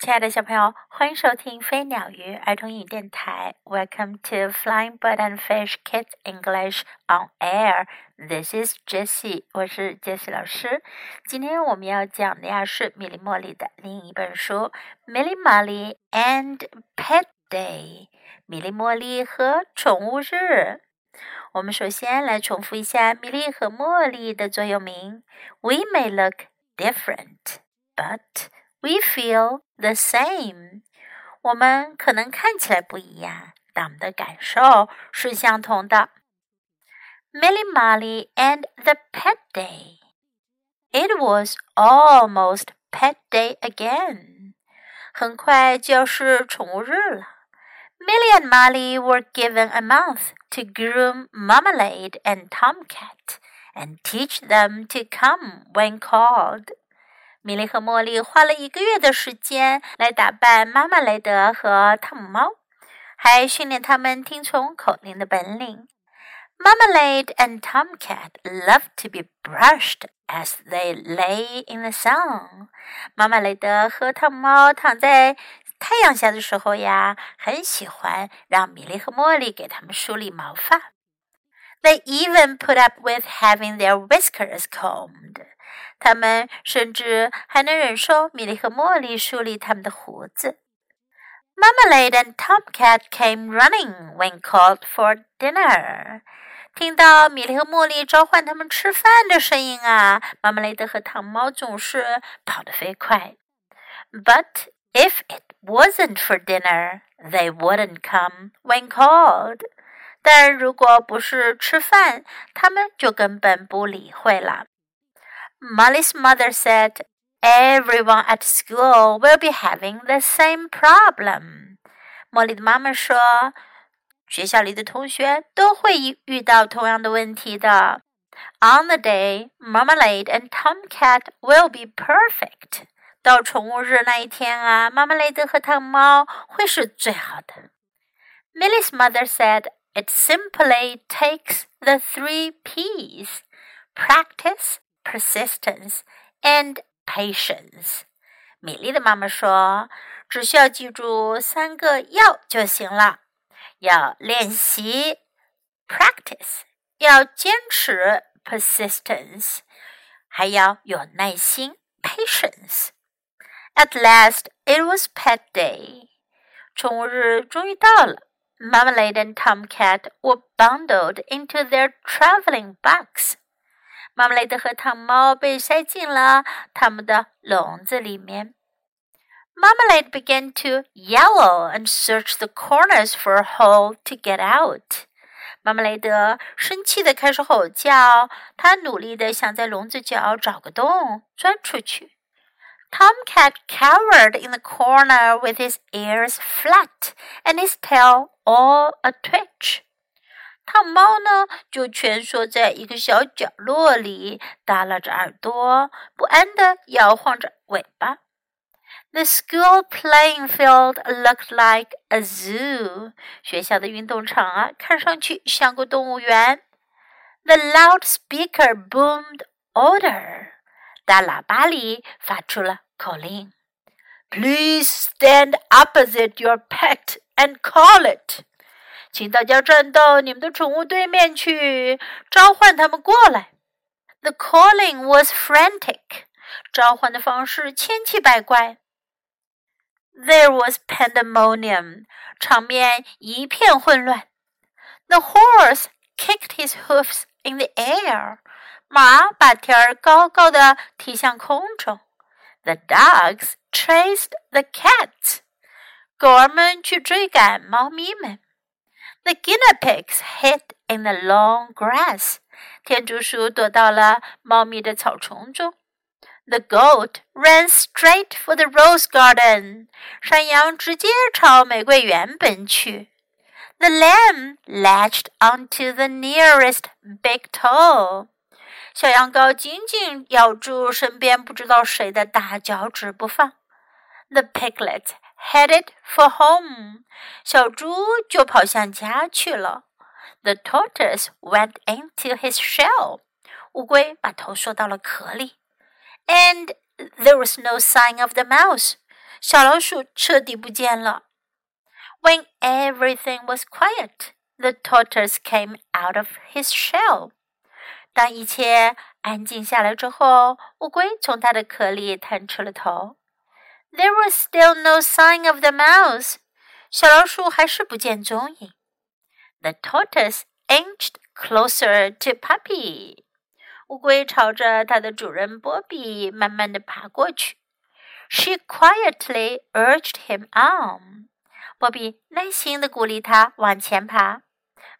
亲爱的小朋友，欢迎收听飞鸟鱼儿童英语电台。Welcome to Flying Bird and Fish Kids English on Air. This is Jessie，我是 Jessie 老师。今天我们要讲的呀是米莉茉莉的另一本书《Millie Molly and Pet Day》。米莉茉莉和宠物日。我们首先来重复一下米莉和茉莉的座右铭：We may look different, but we feel the same。我们可能看起来不一样，但我们的感受是相同的。Milly Molly and the pet day. It was almost pet day again. 很快就要是宠物日了。Milly and Molly were given a month to groom Marmalade and Tomcat and teach them to come when called. 米莉和茉莉花了一个月的时间来打扮妈妈雷德和汤姆猫，还训练他们听从口令的本领。Marmalade and Tomcat love to be brushed as they lay in the sun。妈妈雷德和汤姆猫躺在太阳下的时候呀，很喜欢让米莉和茉莉给他们梳理毛发。They even put up with having their whiskers combed。他们甚至还能忍受米莉和茉莉梳理他们的胡子。Marmalade and Tomcat came running when called for dinner。听到米莉和茉莉召唤他们吃饭的声音啊，马马雷德和糖猫总是跑得飞快。But if it wasn't for dinner, they wouldn't come when called。 但如果不是吃饭，他们就根本不理会了。Molly's mother said, Everyone at school will be having the same problem. 茉莉的妈妈说，学校里的同学都会遇到同样的问题的。On the day, Marmalade and Tomcat will be perfect. 到宠物日那一天啊，妈妈雷德和汤姆猫会是最好的。Millie's mother said, "It simply takes the three P's: practice." persistence and patience。米莉的妈妈说：“只需要记住三个要就行了，要练习 （practice），要坚持 （persistence），还要有耐心 （patience）。At last, it was Pet Day。宠物日终于到了。 Marmalade and Tomcat were bundled into their traveling box 马马雷德和糖猫被塞进了他们的笼子里面。Marmalade began to yell and search the corners for a hole to get out. 马马雷德生气的开始吼叫，他努力的想在笼子角找个洞钻出去。Tomcat cowered in the corner with his ears flat and his tail all a twitch. 汤猫呢，就蜷缩在一个小角落里，耷拉着耳朵，不安地摇晃着尾巴。The school playing field looked like a zoo。学校的运动场啊，看上去像个动物园。The loudspeaker boomed order。大喇叭里发出了口令 ：Please stand opposite your pet and call it。请大家站到你们的宠物对面去，召唤他们过来。The calling was frantic，召唤的方式千奇百怪。There was pandemonium，场面一片混乱。The horse kicked his hoofs in the air，马把蹄儿高高的踢向空中。 The dogs chased the cats，狗儿们去追赶猫咪们。The guinea pigs hid in the long grass. 天竺鼠躲到了茂密的草丛中。The goat ran straight for the rose garden. 山羊直接朝玫瑰园奔去。The lamb latched onto the nearest big toe. 小羊羔紧紧咬住身边不知道谁的大脚趾不放。The piglet headed for home，小猪就跑向家去了。The tortoise went into his shell，乌龟把头缩到了壳里。And there was no sign of the mouse， 小老鼠彻底不见了。When everything was quiet, the tortoise came out of his shell. 当一切安静下来之后，乌龟从它的壳里探出了头。There was still no sign of the mouse. 小老鼠还是不见踪影。The tortoise inched closer to Puppy. 乌龟朝着它的主人波比慢慢地爬过去。She quietly urged him on. 波比耐心地鼓励他往前爬。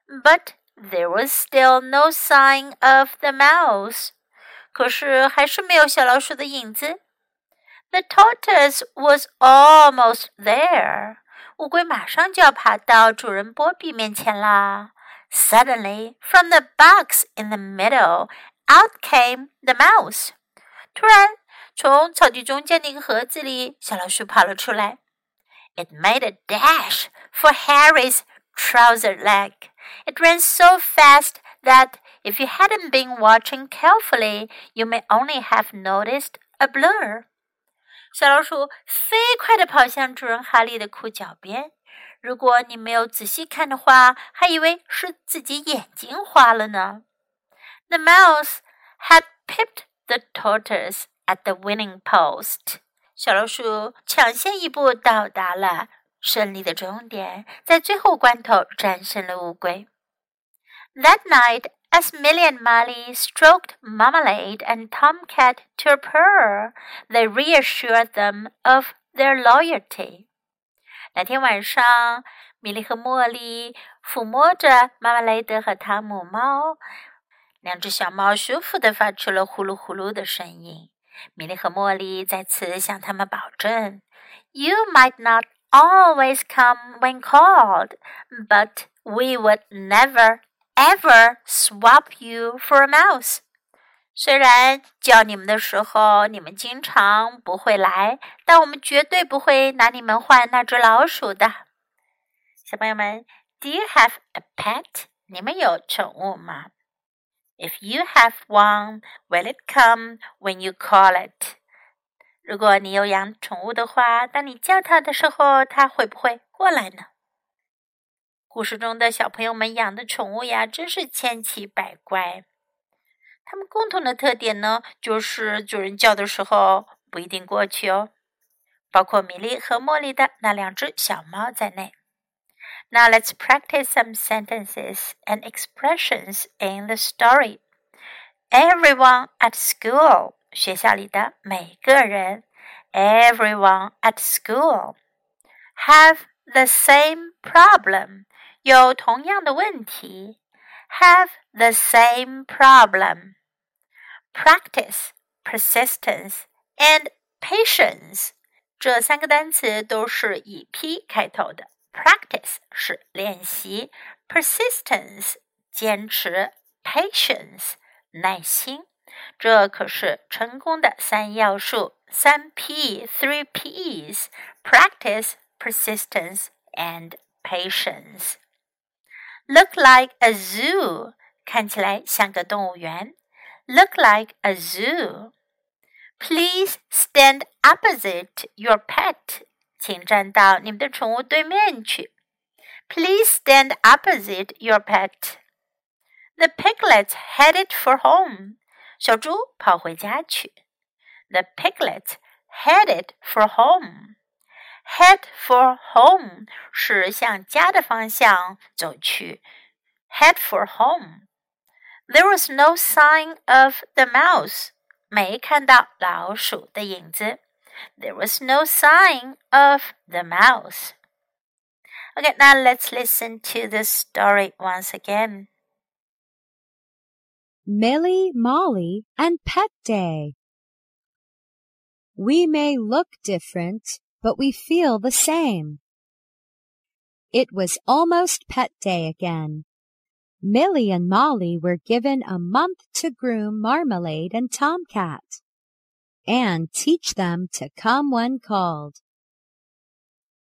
But there was still no sign of the mouse. 可是还是没有小老鼠的影子。The tortoise was almost there. 乌龟马上就要爬到主人波比面前啦。Suddenly, from the box in the middle, out came the mouse. 突然，从草地中间的一个盒子里，小老鼠跑了出来。It made a dash for Harry's trouser leg. It ran so fast that if you hadn't been watching carefully, you may only have noticed a blur. 小老鼠飞快地跑向主人哈利的裤脚边。如果你没有仔细看的话，还以为是自己眼睛花了呢。The mouse had pipped the tortoise at the winning post。小老鼠抢先一步到达了 胜利的终点，在最后关头战胜了乌龟。That night, as Millie and Molly stroked Marmalade and Tomcat to a purr, they reassured them of their loyalty. 那天晚上，米莉和茉莉抚摸着妈妈雷德和汤姆猫，两只小猫舒服地发出了呼噜呼噜的声音。米莉和茉莉再次向他们保证：“You might not always come when called, but we would never.” ever swap you for a mouse。虽然叫你们的时候你们经常不会来，但我们绝对不会拿你们换那只老鼠的。小朋友们，Do you have a pet？你们有宠物吗？If you have one, will it come when you call it？ 如果你有养宠物的话，当你叫它的时候，它会不会过来呢？故事中的小朋友们养的宠物呀，真是千奇百怪。它们共同的特点呢，就是主人叫的时候不一定过去哦。包括米莉和茉莉的那两只小猫在内。Now let's practice some sentences and expressions in the story. Everyone at school，学校里的每个人。Everyone at school have the same problem. 有同样的问题，have the same problem. Practice, persistence, and patience 这三个单词都是以 p 开头的。Practice 是练习，persistence 坚持，patience 耐心。 这可是成功的三要素，三 P，three P's：practice, persistence, and patience. Look like a zoo，看起来像个动物园。Look like a zoo. Please stand opposite your pet，请站到你们的宠物对面去。Please stand opposite your pet. The piglets headed for home. 小猪跑回家去。The piglets headed for home head for home 是向家的方向走去。Head for home. There was no sign of the mouse. 没看到老鼠的影子。There was no sign of the mouse. Okay, now let's listen to the story once again. Milly, Molly, and Pet Day. We may look different, but we feel the same. It was almost pet day again. Milly and Molly were given a month to groom Marmalade and Tomcat and teach them to come when called.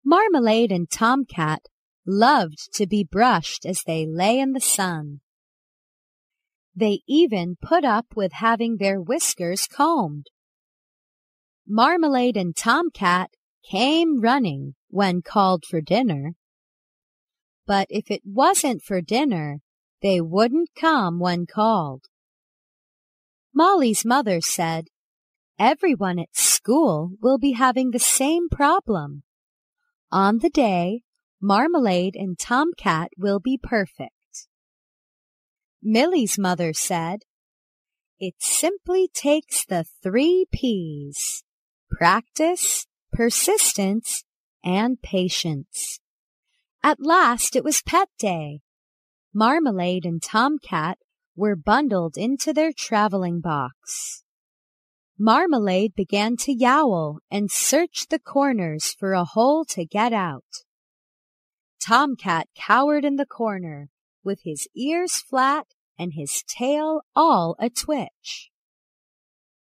Marmalade and Tomcat loved to be brushed as they lay in the sun. They even put up with having their whiskers combed. Marmalade and Tomcat came running when called for dinner. But if it wasn't for dinner, they wouldn't come when called. Molly's mother said, Everyone at school will be having the same problem. On the day, Marmalade and Tomcat will be perfect. Milly's mother said, It simply takes the three P's practice, persistence, and patience. At last it was pet day. Marmalade and Tomcat were bundled into their traveling box. Marmalade began to yowl and search the corners for a hole to get out. Tomcat cowered in the corner with his ears flat and his tail all a twitch.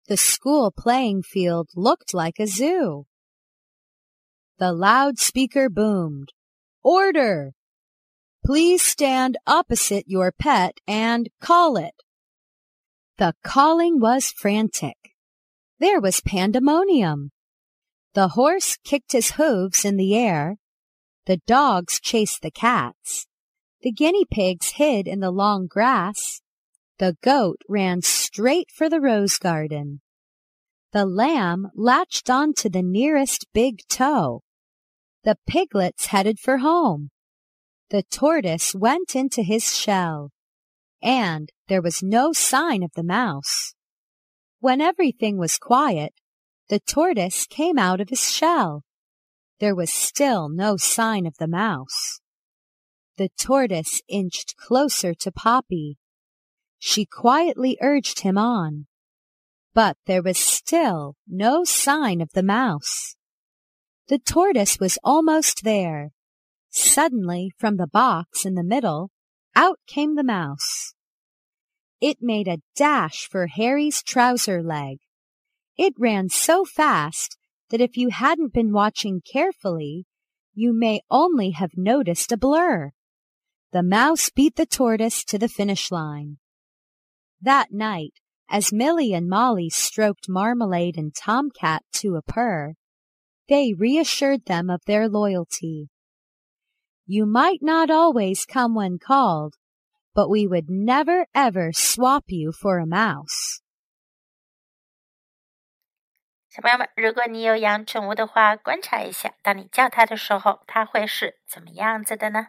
The school playing field looked like a zoo. The loudspeaker boomed. Order! Please stand opposite your pet and call it. The calling was frantic. There was pandemonium. The horse kicked his hooves in the air. The dogs chased the cats. The guinea pigs hid in the long grass. The goat ran straight for the rose garden. The lamb latched on to the nearest big toe. The piglets headed for home. The tortoise went into his shell. And there was no sign of the mouse. When everything was quiet, the tortoise came out of his shell. There was still no sign of the mouse. The tortoise inched closer to Poppy. She quietly urged him on. But there was still no sign of the mouse. The tortoise was almost there. Suddenly, from the box in the middle, out came the mouse. It made a dash for Harry's trouser leg. It ran so fast that if you hadn't been watching carefully, you may only have noticed a blur. The mouse beat the tortoise to the finish line. That night, as Milly and Molly stroked Marmalade and Tomcat to a purr, they reassured them of their loyalty. You might not always come when called, but we would never ever swap you for a mouse. 小朋友们，如果你有养宠物的话，观察一下，当你叫它的时候，它会是怎么样子的呢？